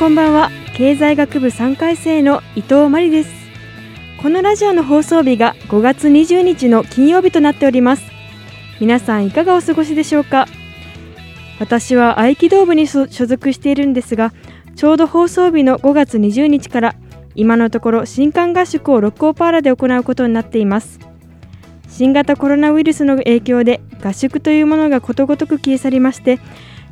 こんばんは。経済学部3回生の伊藤真理です。このラジオの放送日が5月20日の金曜日となっております。皆さんいかがお過ごしでしょうか？私は合気道部に所属しているんですがちょうど放送日の5月20日から今のところ新刊合宿を六甲パーラで行うことになっています。新型コロナウイルスの影響で合宿というものがことごとく消え去りまして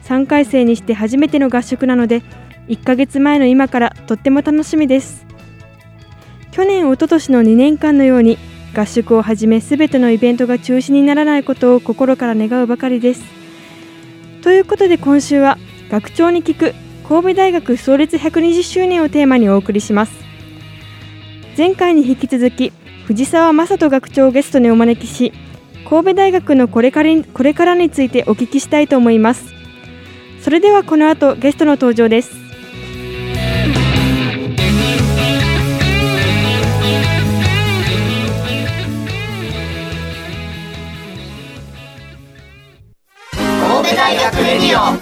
3回生にして初めての合宿なので1ヶ月前の今からとっても楽しみです。去年おととしの2年間のように合宿をはじめ全てのイベントが中止にならないことを心から願うばかりです。ということで今週は学長に聞く神戸大学創立120周年をテーマにお送りします。前回に引き続き藤沢正人学長をゲストにお招きし神戸大学のこれからにこれからについてお聞きしたいと思います。それではこの後ゲストの登場です。学レディオ。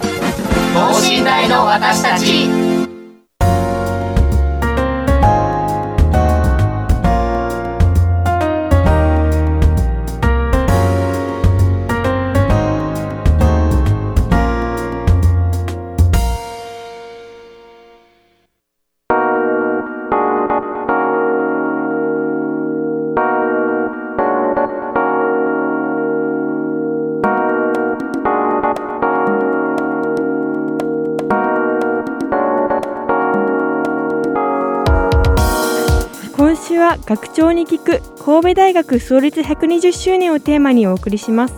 等身大の私たち。学長に聞く神戸大学創立120周年をテーマにお送りします。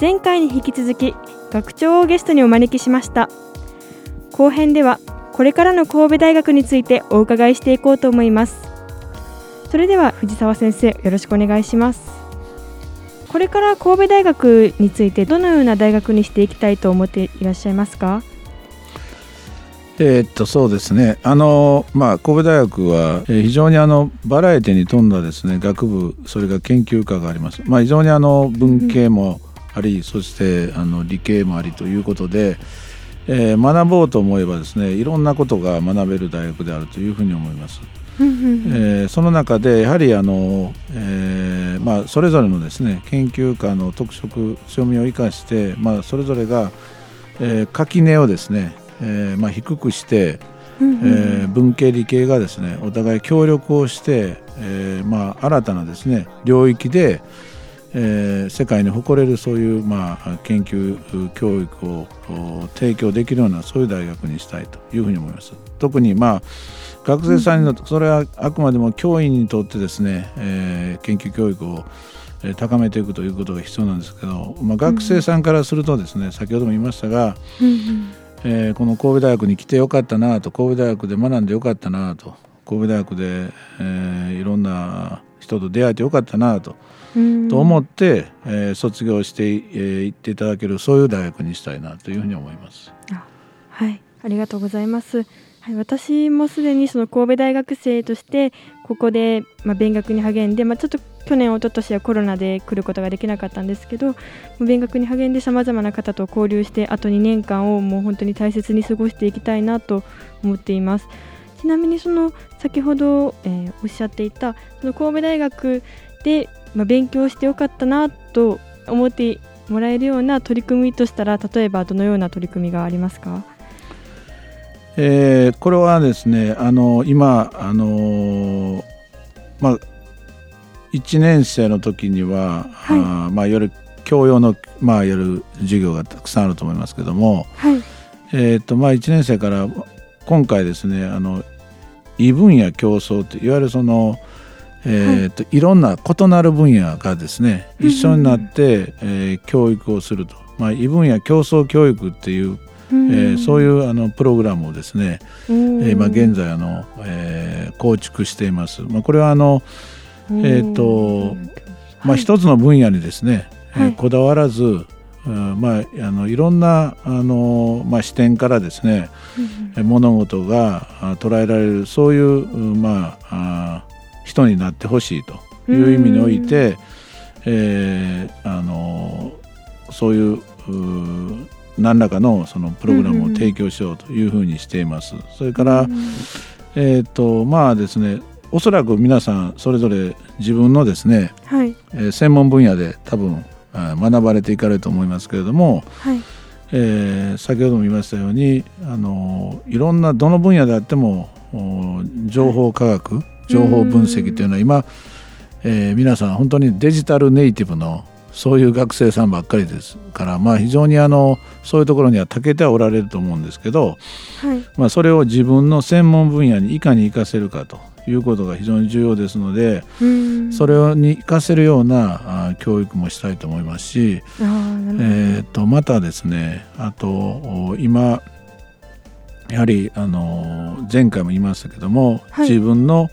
前回に引き続き学長をゲストにお招きしました。後編ではこれからの神戸大学についてお伺いしていこうと思います。それでは藤沢先生よろしくお願いします。これから神戸大学についてどのような大学にしていきたいと思っていらっしゃいますか？えーっとそうですね。あの、まあ、神戸大学はえー非常にあのバラエティに富んだですね学部それから研究科があります、まあ、非常にあの文系もあり、そしてあの理系もありということで、えー学ぼうと思えばですねいろんなことが学べる大学であるというふうに思います。えーその中でやはりあの、えーまあ、それぞれのですね研究科の特色強みを生かして、まあ、それぞれが、えー垣根をですね、えーまあ、低くして、えー文系理系がですねお互い協力をして、えーまあ、新たなですね領域で、えー世界に誇れるそういう、まあ、研究教育をお提供できるようなそういう大学にしたいというふうに思います。特に、まあ学生さんにとってそれはあくまでも教員にとってですね、えー研究教育をえー高めていくということが必要なんですけど、まあ、学生さんからするとですね先ほども言いましたが、えーこの神戸大学に来てよかったなと神戸大学で学んでよかったなと神戸大学で、えーいろんな人と出会えてよかったなと,、と思って、えー卒業してい、えー行っていただけるそういう大学にしたいなというふうに思います。はい、ありがとうございます。はい、私もすでにその神戸大学生としてここでまあ勉学に励んで、まあちょっと去年一昨年はコロナで来ることができなかったんですけど、勉学に励んでさまざまな方と交流してあと2年間をもう本当に大切に過ごしていきたいなと思っています。ちなみにその先ほど、えーおっしゃっていたその神戸大学でまあ勉強してよかったなと思ってもらえるような取り組みとしたら例えばどのような取り組みがありますか？えーこれはですねあの今あのまあ1年生の時には、はい。あーまあ、いわゆる教養の、まあ、やる授業がたくさんあると思いますけども、はい。えーとまあ、1年生から今回ですねあの異分野競争っていわゆるその、えーとい、ろんな異なる分野がですね一緒になって、えー教育をすると、まあ、異分野競争教育っていう、えーそういうあのプログラムをですね、う、ええーまあ、現在あの、えー構築しています。まあ、これはあの、えーとまあ、一つの分野にですね、えーはい。こだわらず、うんまあ、あのいろんなあの、まあ、視点からですね、えー物事があ捉えられるそういう、うんまあ、あ人になってほしいという意味において、えーあのそういうう何らかのそのプログラムを提供しようというふうにしています。それから、えーとまあですねおそらく皆さんそれぞれ自分のですね、はい。えー専門分野で多分あ学ばれていかれると思いますけれども、はい。えー先ほども言いましたようにあのいろんなどの分野であってもお情報科学情報分析というのは今、えー皆さん本当にデジタルネイティブのそういう学生さんばっかりですから、まあ、非常にあのそういうところには長けてはおられると思うんですけど、はい。まあ、それを自分の専門分野にいかに活かせるかということが非常に重要ですのでうん。それに活かせるようなあ教育もしたいと思いますし、えー、とまたですねあとお今やはりあの前回も言いましたけども、はい。自分の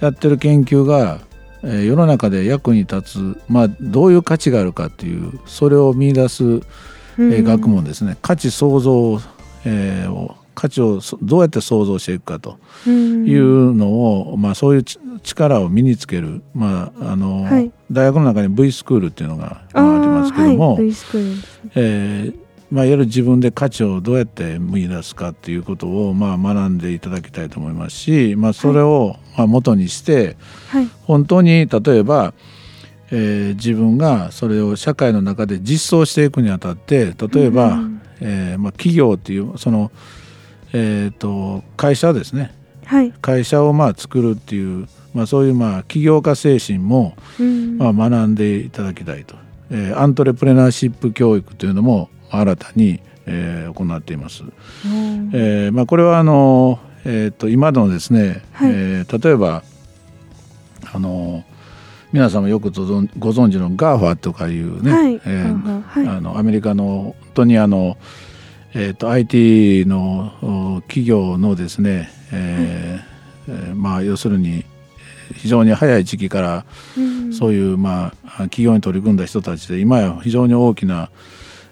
やってる研究が、えー世の中で役に立つ、まあ、どういう価値があるかっていうそれを見出す、えー学問ですね。価値創造、えーを価値をそどうやって創造していくかとうん。いうのを、まあ、そういうち力を身につける、まああのはい。大学の中に V スクールっていうのがありますけども、はい、えーまあ、いわゆる自分で価値をどうやって見出すかっていうことを、まあ、学んでいただきたいと思いますし、まあ、それを、まあ、元にしてはい。本当に例えば、えー自分がそれを社会の中で実装していくにあたって例えば、うん。えーまあ、企業っていうその、えー、と会社ですね。はい。会社をまあ作るっていう、まあ、そういうまあ起業家精神も、うん。まあ、学んでいただきたいと、えーアントレプレナーシップ教育というのも新たに、えー行っています。うん。えーまあ、これはあの、えー、と今のですね、はい。えー例えばあの皆さんもよくご存ご存知の GAFA とかいうね、はい。えー。はい。あのアメリカの本当にあの、えー、と IT のお企業のですね、えーえーまあ、要するに非常に早い時期からうん。そういう、まあ、企業に取り組んだ人たちで今や非常に大きな、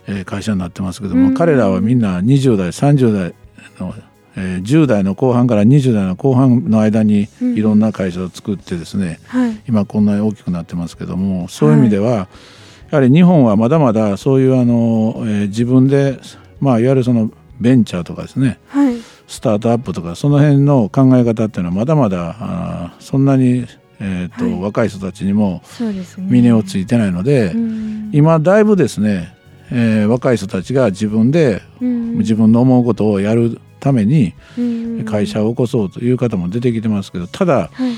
えー会社になってますけども、うん。彼らはみんな20代30代の、えー10代の後半から20代の後半の間にうん。いろんな会社を作ってですね、はい。今こんなに大きくなってますけどもそういう意味では、やはり日本はまだまだそういうあの、えー自分で、まあ、いわゆるそのベンチャーとかですね。はい。スタートアップとかその辺の考え方っていうのはまだまだあーそんなに、えーとはい。若い人たちにも峰をついてないので、うん。今だいぶですね、えー若い人たちが自分でうん。自分の思うことをやるためにうん。会社を起こそうという方も出てきてますけどただ、はい。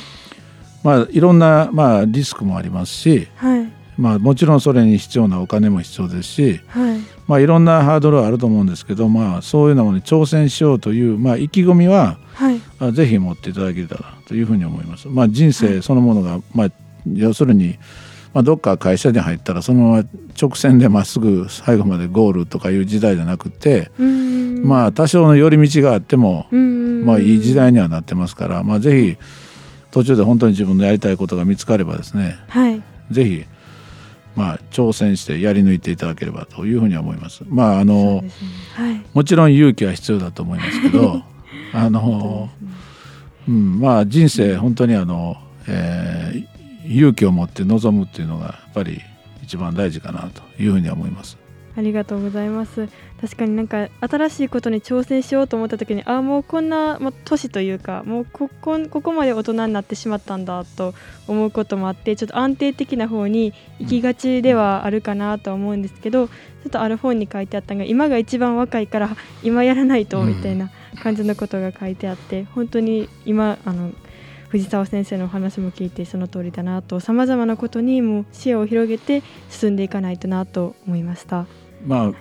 まあ、いろんな、まあ、リスクもありますし、はいまあ、もちろんそれに必要なお金も必要ですし、はい。まあ、いろんなハードルはあると思うんですけど、まあ、そういうのに挑戦しようという、まあ、意気込みははい。あぜひ持っていただけたらというふうに思います。まあ、人生そのものが、まあ、要するに、まあ、どっか会社に入ったらそのまま直線でまっすぐ最後までゴールとかいう時代じゃなくて、うん。まあ多少の寄り道があっても、うん。まあ、いい時代にはなってますから、まあ、ぜひ途中で本当に自分のやりたいことが見つかればですねはい。ぜひ、まあ、挑戦してやり抜いていただければというふうには思います。まああのねはいもちろん勇気は必要だと思いますけど あの、うん、まあ人生本当にあの、えー勇気を持って臨むっていうのがやっぱり一番大事かなというふうには思います。ありがとうございます確かになんか新しいことに挑戦しようと思った時にああもうこんな、まあ、年というかもうここここまで大人になってしまったんだと思うこともあってちょっと安定的な方に行きがちではあるかなとは思うんですけどちょっとある本に書いてあったのが今が一番若いから今やらないとみたいな感じのことが書いてあって本当に今あの藤沢先生のお話も聞いてその通りだなとさまざまなことにも視野を広げて進んでいかないとなと思いました。まあ、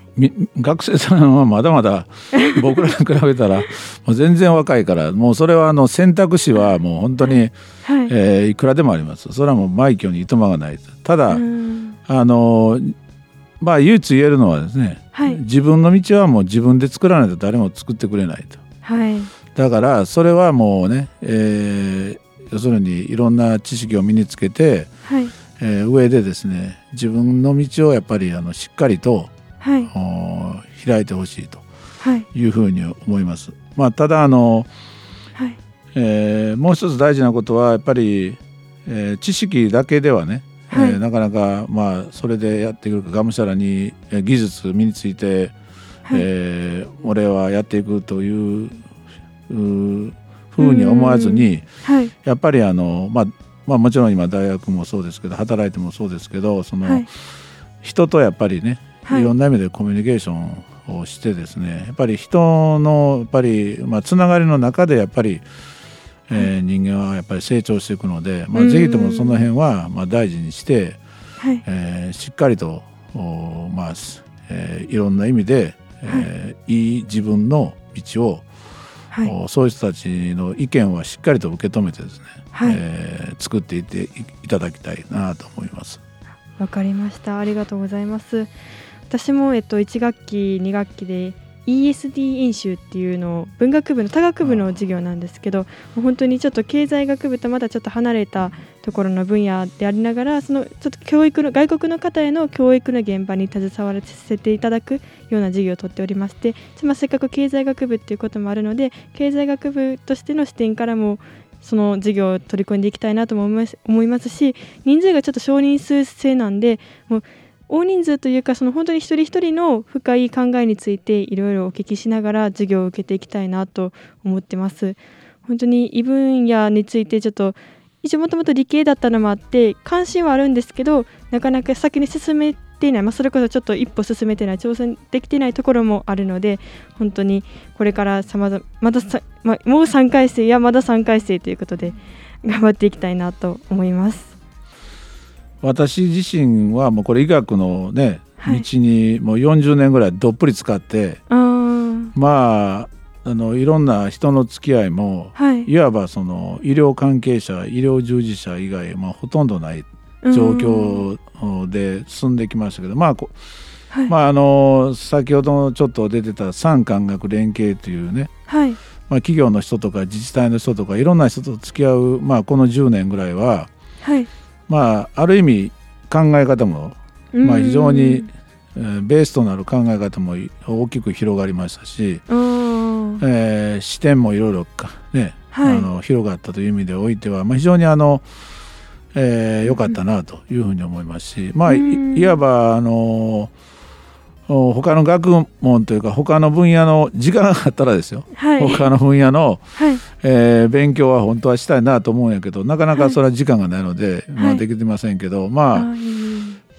学生さんはまだまだ 僕らに比べたらもう全然若いからもうそれはあの選択肢はもう本当に、はい。えー、いくらでもあります。それはもう枚挙にいとまがないただ、あのまあ唯一言えるのはですね、はい、自分の道はもう自分で作らないと誰も作ってくれないと、はい、だからそれはもうね、えー、要するにいろんな知識を身につけて、はい。えー、上でですね自分の道をやっぱりあのしっかりと、はい、開いてほしいと。い。うふうに思います。まあ、ただあの、はい。えー、もう一つ大事なことはやっぱり、えー、知識だけではねはい、えー、なかなか、まあ、それでやっていくがむしゃらに技術身について、はい、えー、俺はやっていくというふうに思わずに、はい、やっぱりあの、まあまあ、もちろん今大学もそうですけど働いてもそうですけどその、はい、人とやっぱりねい。ろんな意味でコミュニケーションをしてですねやっぱり人のやっぱり、まあ、つながりの中でやっぱりえー、人間はやっぱり成長していくので、まあ、ぜひともその辺はまあ大事にして、はい、えー、しっかりとお、まあえー、いろんな意味で、えー、い。い自分の道を、はい、そういう人たちの意見はしっかりと受け止めてですね、はい、えー、作っていっていただきたいなと思います。わかりました。ありがとうございます私も、えっと、1学期2学期で ESD 演習っていうのを文学部の多学部の授業なんですけど本当にちょっと経済学部とまだちょっと離れたところの分野でありながらそのちょっと教育の外国の方への教育の現場に携わらせていただくような授業をとっておりましてまあ、せっかく経済学部っていうこともあるので経済学部としての視点からもその授業を取り組んでいきたいなとも思いますし人数がちょっと少人数制なんでもう大人数というかその本当に一人一人の深い考えについていろいろお聞きしながら授業を受けていきたいなと思ってます。本当に異分野についてちょっと一応もともと理系だったのもあって関心はあるんですけどなかなか先に進めていない、まあ、それこそちょっと一歩進めてない挑戦できてないところもあるので本当にこれからさまざまださ、まもう3回生やまだ3回生ということで頑張っていきたいなと思います。私自身はもうこれ医学のね、はい、道にもう40年ぐらいどっぷり使ってまああのいろんな人の付き合いも、はい、いわばその医療関係者医療従事者以外、まあ、ほとんどない状況で進んできましたけどまあはい、まああの先ほどちょっと出てた産官学連携というね、はい、まあ、企業の人とか自治体の人とかいろんな人と付き合う、まあ、この10年ぐらいは、はい、まあ、ある意味考え方も、まあ、非常に、えー、ベースとなる考え方も大きく広がりましたし、えー、視点もいろいろね、はい、あの広がったという意味でおいては、まあ、非常にあの良、えー、かったなというふうに思いますし、まあ、いわばあの他の学問というか他の分野の時間があったらですよ、はい、他の分野の、はい、えー、勉強は本当はしたいなと思うんやけどなかなかそれは時間がないので、はい、まあ、できてませんけど、まあ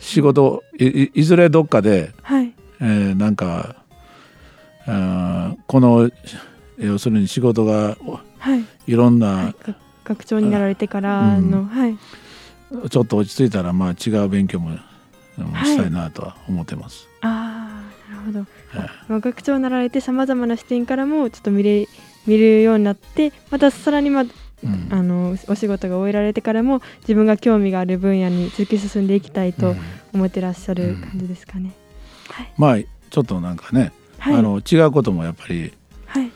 仕事いずれどっかで、はい。えー、なんかあこの要するに仕事が、はい、いろんな、学長になられてからの、うん、はい、ちょっと落ち着いたら、まあ、違う勉強もしたいなとは思ってます。あほど、まあ、学長になられてさまざまな視点からもちょっと見れ見るようになってまたさらに、まあ、うん、あのお仕事が終えられてからも自分が興味がある分野に突き進んでいきたいと思ってらっしゃる感じですかね。はい、まあちょっとなんかね、はい、あの違うこともやっぱり、はい。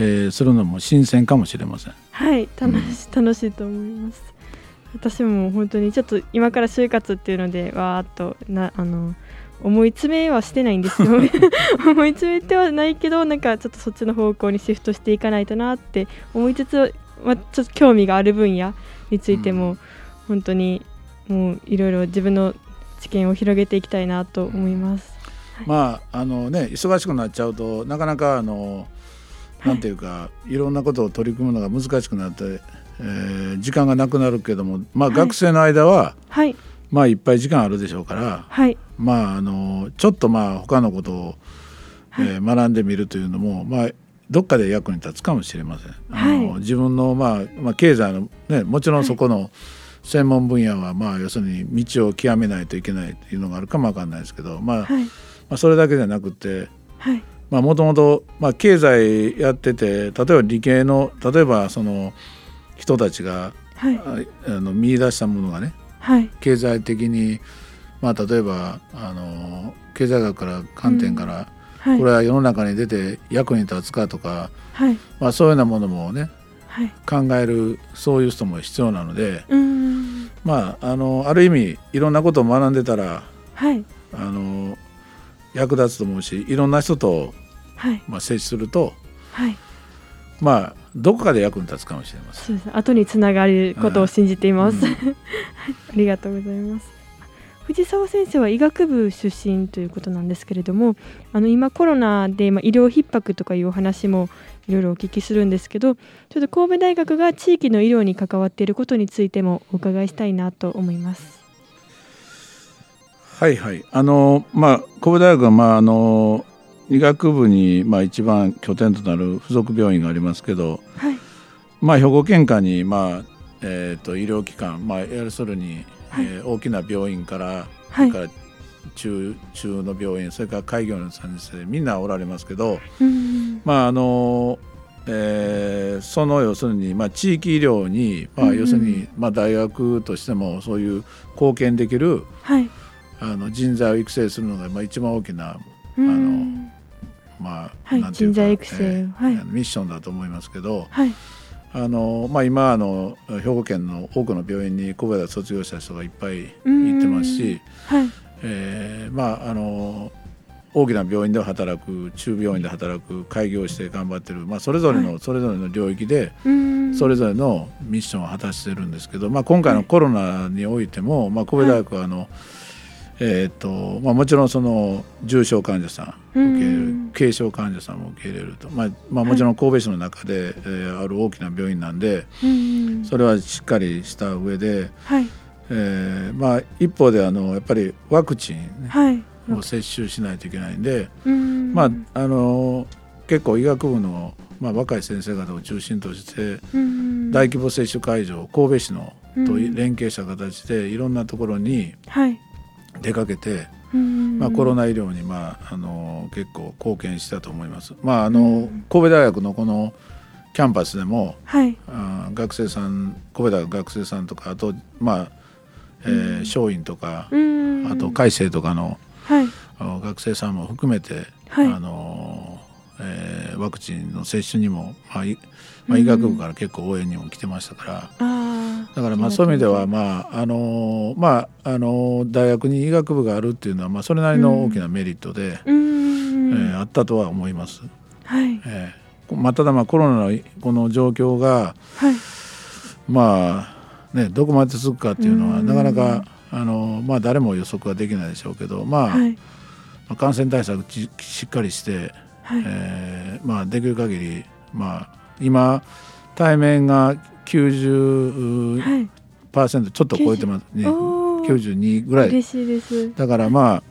えー、するのも新鮮かもしれません。はい。楽し, 楽しいと思います。私も本当にちょっと今から就活っていうのでわーっとなあの思い詰めはしてないんですよ。思い詰めてはないけどなんかちょっとそっちの方向にシフトしていかないとなって思いつつ、まあ、ちょっと興味がある分野についても、本当にもういろいろ自分の知見を広げていきたいなと思います。まああのね忙しくなっちゃうとなかなかあのなんていうか、はい、いろんなことを取り組むのが難しくなって、えー、時間がなくなるけどもまあ、学生の間は、はい、まあいっぱい時間あるでしょうから、はい、まああのちょっとまあ他のことを、はい、えー、学んでみるというのもまあどっかで役に立つかもしれません。あのはい。自分の、まあまあ、経済の、ね、もちろんそこの専門分野は、まあ、要するに道を極めないといけないっていうのがあるかもわかんないですけど、まあはい。まあ、それだけじゃなくてはい。もともと経済やってて例えば理系の例えばその人たちがはい。ああの見出したものがねはい。経済的に、まあ、例えばあの経済学から観点から、はい。これは世の中に出て役に立つかとか、はい。まあ、そういうようなものもねはい。考えるそういう人も必要なので、まあ、あのある意味いろんなことを学んでたらはい。あの役立つと思うしいろんな人と、はい。まあ、接するとはいまあどこかで役に立つかもしれません。そうです。後につながることを信じています、うん。ありがとうございます。藤沢先生は医学部出身ということなんですけれどもあの今コロナで、まあ、医療逼迫とかいうお話もいろいろお聞きするんですけどちょっと神戸大学が地域の医療に関わっていることについてもお伺いしたいなと思います。はいはい。あのまあ神戸大学はまああの医学部にまあ一番拠点となる附属病院がありますけど、はい。まあ、兵庫県下に、まあえー、と医療機関、まあ、要するに、はい。えー大きな病院から、はい。それから中中の病院それから開業の先生みんなおられますけど、うん。まああのえーその要するに、まあ、地域医療に、まあ、要するに、まあ、大学としてもそういう貢献できるはい。あの人材を育成するのが、まあ、一番大きなうんまあ、はい人材育成えーはい。ミッションだと思いますけどはい。あの、まあ、今あの兵庫県の多くの病院に神戸大卒業した人がいっぱいうん。行ってますし、はい。えーまああの大きな病院で働く中病院で働く開業して頑張ってる、まあ、それぞれの、はそれぞれの領域でうん。それぞれのミッションを果たしてるんですけど、まあ、今回のコロナにおいても、まあ、神戸大学はあの、えーっとまあ、もちろんその重症患者さん受け入れるうん。軽症患者さんも受け入れると、まあまあ、もちろん神戸市の中で、えーある大きな病院なんでうんそれはしっかりした上で、はい。えーまあ、一方であのやっぱりワクチン、ねはい。を接種しないといけないんで、うん。まあ、あの結構医学部の、まあ、若い先生方を中心としてうん大規模接種会場神戸市のとうん。連携した形でいろんなところにはい出かけて、うん。まあ、コロナ医療に、まあ、あの結構貢献したと思います。まああのうん。神戸大学のこのキャンパスでもはい。あ学生さん神戸大学学生さんとかあと、まあえー松院とか、うん。あと海星とかのはい。学生さんも含めて、はい。あのえーワクチンの接種にも、まあいまあ、うん医学部から結構応援にも来てましたから。だからまあそういう意味ではまああのまああの大学に医学部があるっていうのはまあそれなりの大きなメリットで、うん。えーあったとは思います。はい。えーまあ、ただまあコロナのこの状況がはい。まあねどこまで続くかっていうのはうん。なかなかあのまあ誰も予測はできないでしょうけどまあ、はい。まあ感染対策ししっかりして、はい。えーまあできる限りまあ今対面が90%はいちょっと超えてますね。おー。92ぐらい。嬉しいです。だからまあ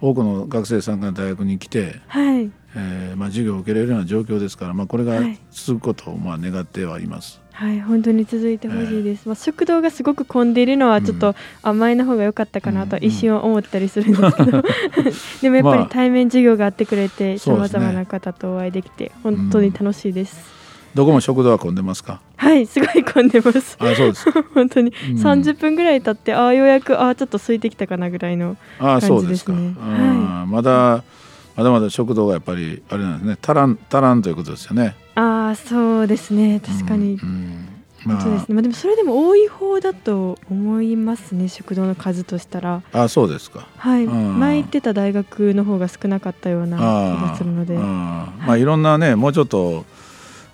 多くの学生さんが大学に来て、はい。えーまあ、授業を受けれるような状況ですから、まあ、これがはい。続くことをまあ願ってはいます。はい本当に続いてほしいです、まあ、食堂がすごく混んでいるのはちょっと甘いの方が良かったかなとうん一瞬思ったりするんですけど、でもやっぱりまあ。対面授業があってくれてさまざまな方とお会いできて本当に楽しいです、どこも食堂は混んでますか？はいすごい混んでます。あそうです。か 本当に。うん。30分ぐらい経ってああようやくああちょっと空いてきたかなぐらいのあそうですか感じですねうんまだまだまだ食堂がやっぱりあれなんですね。足らん足らんということですよね。ああそうですね。確かに、うんうん。まそうですね。まあ、でもそれでも多い方だと思いますね食堂の数としたら。ああそうですか。はい、うん。前行ってた大学の方が少なかったような気あがするので。ああまあいろんなねもうちょっと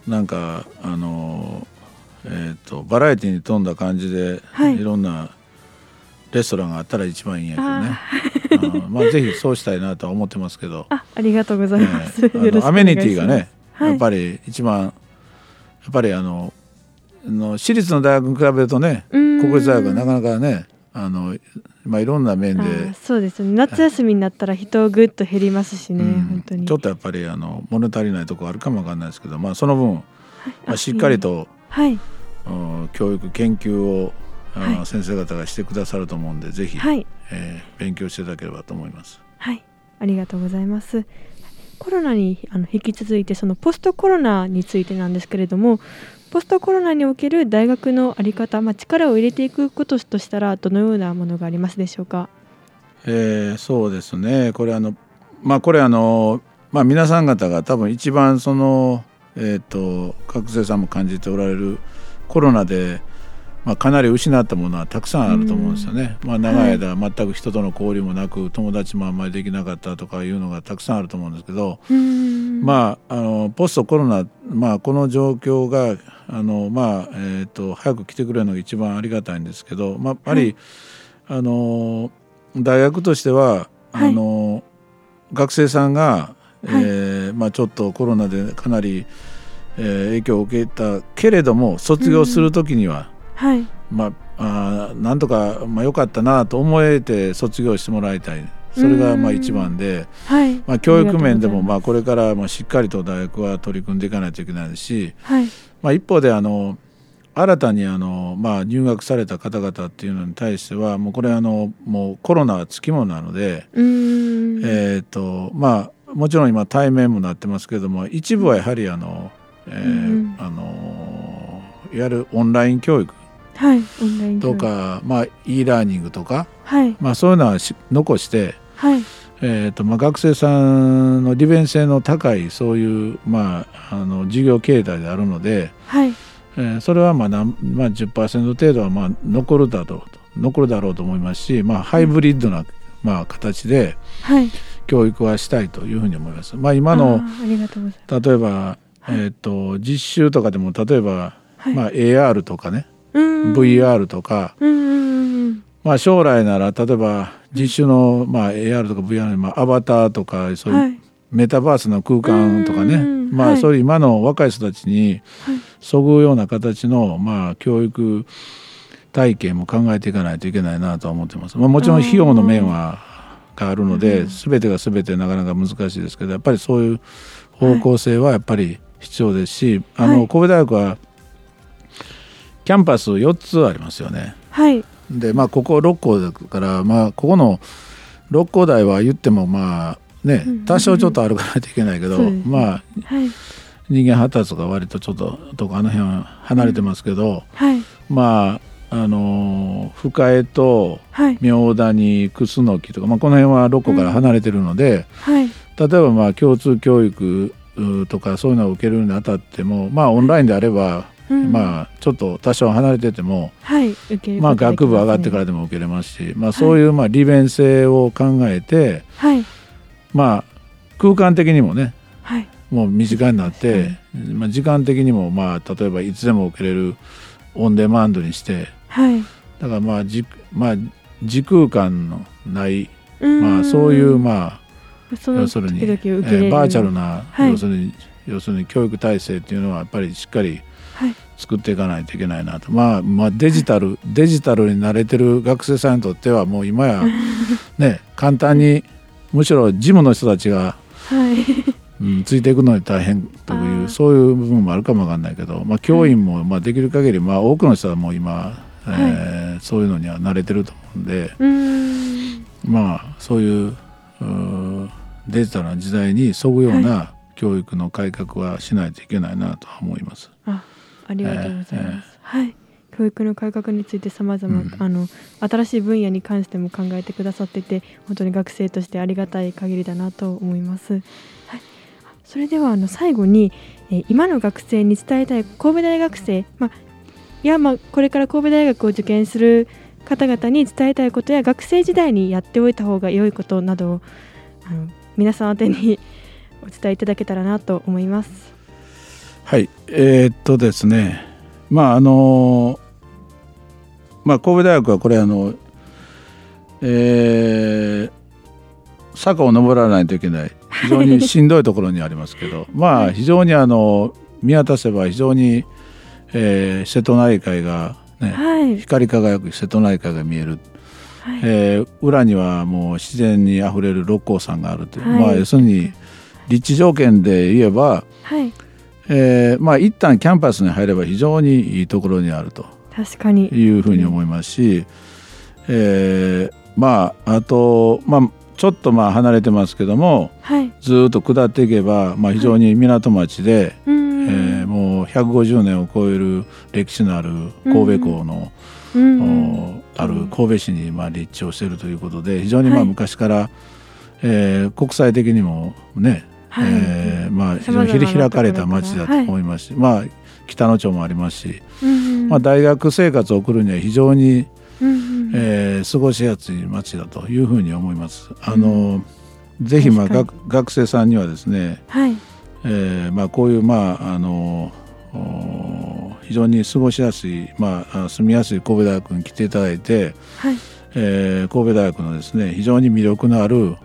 なんかあのえっ、とバラエティに富んだ感じで、はい。い、ろんなレストランがあったら一番いいんやけどね。あうんまあぜひそうしたいなとは思ってますけど、あありがとうございます、アメニティがね、はい、やっぱり一番やっぱりあのあの私立の大学に比べるとね国立大学はなかなかねあのまあいろんな面で。そうですね。夏休みになったら人ぐっと減りますしね、うん。本当に。ちょっとやっぱりあの物足りないところあるかもわかんないですけど、まあ、その分、まあ、しっかりと、はい。うん教育研究を、はい。先生方がしてくださると思うんでぜひ、はい。えー勉強していただければと思います。はい。ありがとうございます。コロナにあの引き続いてそのポストコロナについてなんですけれどもポストコロナにおける大学の在り方、まあ、力を入れていくこととしたらどのようなものがありますでしょうか？えーそうですね。これあのまあこれあの、まあ、皆さん方が多分一番その、えー、と学生さんも感じておられるコロナで、まあ、かなり失ったものはたくさんあると思うんですよね。まあ、長い間全く人との交流もなく友達もあんまりできなかったとかいうのがたくさんあると思うんですけど、うん。まあ、あのポストコロナ、まあ、この状況があの、まあえー、と早く来てくれるのが一番ありがたいんですけど、まあ、やっぱり、あの大学としては、はい。あの学生さんが、えはい。ーまあ、ちょっとコロナでかなり、えー影響を受けたけれども卒業する時には、はい。まあ、あーなんとか、まあ、良かったなと思えて卒業してもらいたい。それがまあうん一番で。はい。まあ、教育面でもまあこれからもしっかりと大学は取り組んでいかないといけないし、はい。まあ、一方であの新たにあの、まあ、入学された方々っていうのに対してはもうこれあのもうコロナはつきものなので、えーとまあ、もちろん今対面もなってますけれども一部はやはりあの、えあのいわゆるオンライン教育はいとか、まあ、e ラーニングとか、はい。まあ、そういうのはし残してはい。えーとまあ、学生さんの利便性の高いそういう、まあ、あの授業形態であるので、はい。えーそれはまあなん、まあ、10%程度はまあ残るだろうと残るだろうと思いますし、まあ、ハイブリッドな、まあ、形ではい。教育はしたいというふうに思います。まあ、今あのーあ例えば、えー、と実習とかでも例えば、はい。まあ、AR とかね VR とか、まあ、将来なら例えば実習の、まあ、AR とか VR の、まあ、アバターとかそういう、メタバースの空間とかねうん。まあ、そういう今の若い人たちにそぐうような形の、まあ、教育体系も考えていかないといけないなとは思ってます。まあ、もちろん。費用の面はがあるので、全てが全てなかなか難しいですけどやっぱりそういう方向性はやっぱり必要ですし、あの神戸大学はキャンパス4つありますよね。はい。でまあここ6校だからまあここの6校台は言ってもまあねうん多少ちょっと歩かないといけないけど、そうですね。まあはい。人間発達が割とちょっととかあの辺は離れてますけど、はい。まああのー深江とはい。明谷楠木とか、まあ、この辺は6校から離れてるので、はい。例えばまあ共通教育うとかそういうのを受けるにあたってもまあオンラインであれば、うん。まあちょっと多少離れててもはいまあ、学部上がってからでも受けれますし、まあ、そういうまあ利便性を考えて、はい。まあ、空間的にもねはい。もう身近になって、まあ、時間的にもまあ例えばいつでも受けれるオンデマンドにしてはい。だからまあじ、まあ、時空間のない、まあ、そういうまあ要するに、えーバーチャルな、はい。要するに要するに教育体制っていうのはやっぱりしっかりはい作っていかないといけないなと、まあ、まあデジタルデジタルに慣れてる学生さんにとってはもう今や ね簡単にむしろ事務の人たちが、はい。うん、ついていくのに大変というそういう部分もあるかもわかんないけど、まあ、教員もまあできる限り、まあ、多くの人はもう今、えーそういうのには慣れてると思うんでまあそういううーデジタルな時代にそぐような教育の改革はしないといけないなとは思います。あありがとうございます、えーはい。教育の改革についてさまざま新しい分野に関しても考えてくださってて本当に学生としてありがたい限りだなと思います。はい、それではあの最後に、えー今の学生に伝えたい神戸大学生、まやまあこれから神戸大学を受験する方々に伝えたいことや学生時代にやっておいた方が良いことなどをあの皆さん宛てにお伝えいただけたらなと思います。はい、えーっとですね、まああのまあ神戸大学はこれあの、えー坂を登らないといけない。非常にしんどいところにありますけど、まあ非常にあの見渡せば非常に、えー瀬戸内海がね、はい、光り輝く瀬戸内海が見える、はい。えー裏にはもう自然にあふれる六甲山があるという、はい。まあ要するに立地条件で言えば、はいえーまあ一旦キャンパスに入れば非常にいいところにあると。確かに。いうふうに思いますし、えーまああとまあちょっとまあ離れてますけどもはい。ずーっと下っていけば、まあ、非常に港町で、うん。えーもう150年を超える歴史のある神戸港の、うん。おある神戸市にまあ立地をしているということで非常にまあはい。昔から、えー国際的にもね、はい。えーまあ、非常に開かれた町だと思いますし、まあ、北野町もありますし、うんまあ、大学生活を送るには非常に、うんえー過ごしやすい町だというふうに思います。あのぜひまあ学学生さんにはですね、はい。えーまあ、こういう、まあ、あのお非常に過ごしやすい、まあ、あ住みやすい神戸大学に来ていただいて、はいえー神戸大学のですね非常に魅力のある、うん。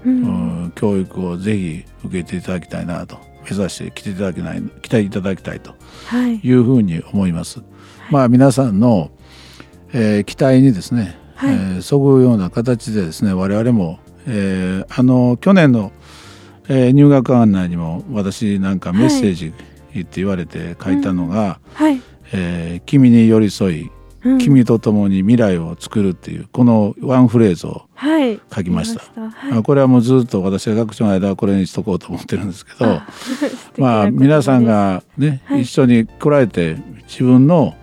うん教育をぜひ受けていただきたいなと目指して来ていただきない来ていただきたいとはい。いうふうに思います。まあ、皆さんの、えー期待にですね、はい。えーそぐうような形でですね我々も、えーあの去年の、えー入学案内にも私なんかメッセージって言われて書いたのが「はい。えー君に寄り添いうん。君と共に未来を作る」っていうこのワンフレーズをはい。書きました。はい。あこれはもうずっと私が学長の間はこれにしとこうと思ってるんですけどあ素敵なまあ皆さんがね、はい。一緒に来られて自分の、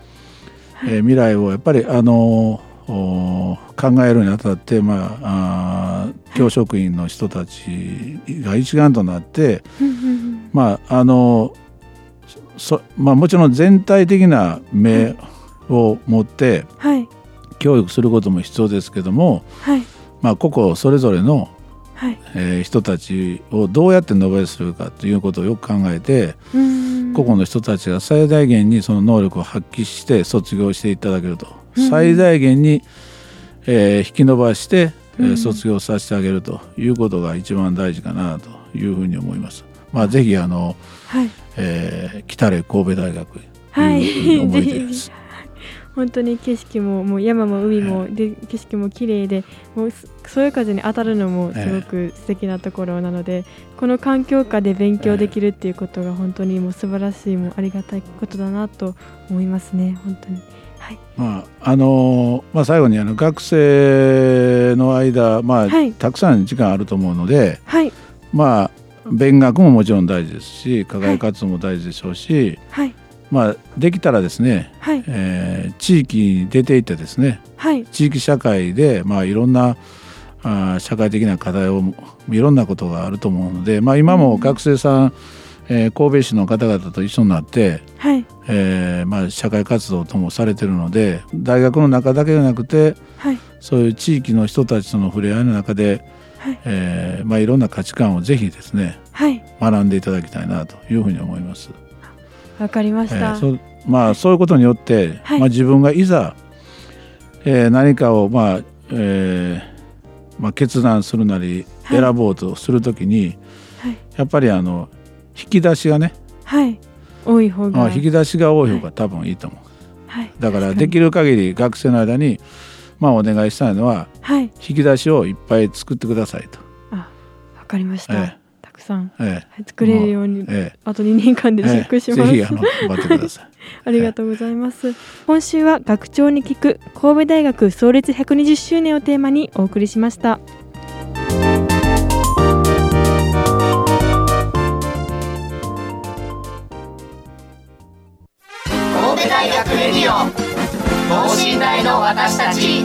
えー未来をやっぱりあのお考えるにあたって、まあ、あー教職員の人たちが一丸となって、まああのそまあ、もちろん全体的な目を持って教育することも必要ですけども、はい。まあ、個々それぞれのはい。えー人たちをどうやって伸ばするかということをよく考えてうん。個々の人たちが最大限にその能力を発揮して卒業していただけると、うん。最大限に、えー引き伸ばして、えーうん。卒業させてあげるということが一番大事かなというふうに思います。まあ、ぜひあの、はい。えー、来たれ神戸大学はい。いう 本当に景色ももう山も海もで景色も綺麗でもうそそういう風に当たるのもすごく素敵なところなので、この環境下で勉強できるっていうことが本当にもう素晴らしいもうありがたいことだなと思いますね本当に。はい。まああのまあ、最後にあの学生の間、まあはい。たくさん時間あると思うので、はい。まあ勉学ももちろん大事ですし課外活動も大事でしょうし、はいまあ、できたらですね、はい。えー地域に出ていってですねはい。地域社会で、まあ、いろんなあー社会的な課題をいろんなことがあると思うので、まあ、今も学生さん、えー神戸市の方々と一緒になって、はい。えーまあ、社会活動ともされてるので大学の中だけじゃなくてはい。そういう地域の人たちとの触れ合いの中で、はい。えーまあ、いろんな価値観をぜひですねはい。学んでいただきたいなというふうに思います。わかりました、えーまあ、そういうことによって、はい。まあ、自分がいざ、えー何かを、まあえーまあ、決断するなりはい。選ぼうとするときに、はい。やっぱりあの引き出しがね、はい。多い方が、まあ、引き出しが多い方が多分いいと思う、はい、だからできる限り学生の間に、まあ、お願いしたいのははい。引き出しをいっぱい作ってくださいと。あわかりました、えたくさん作れるように、ええあと2年間でチェックします、ええぜひあの頑張ってください。ありがとうございます。今週は学長に聞く神戸大学創立120周年をテーマにお送りしました。神戸大学レディオ等身大の私たち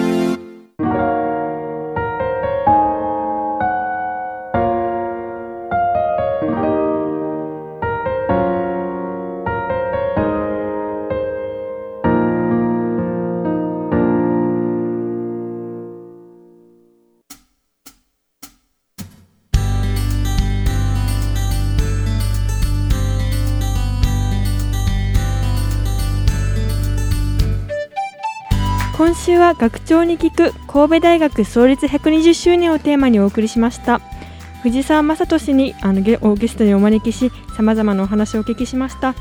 週は学長に聞く神戸大学創立120周年をテーマにお送りしました。藤沢正俊にあのゲをゲストにお招きし、さまざまなお話をお聞きしました。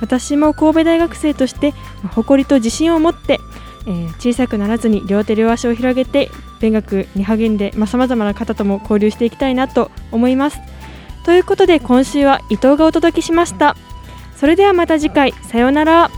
私も神戸大学生として誇りと自信を持ってえー小さくならずに両手両足を広げて勉学に励んでさまざ、まな方とも交流していきたいなと思いますということで今週は伊藤がお届けしましたそれではまた次回さようなら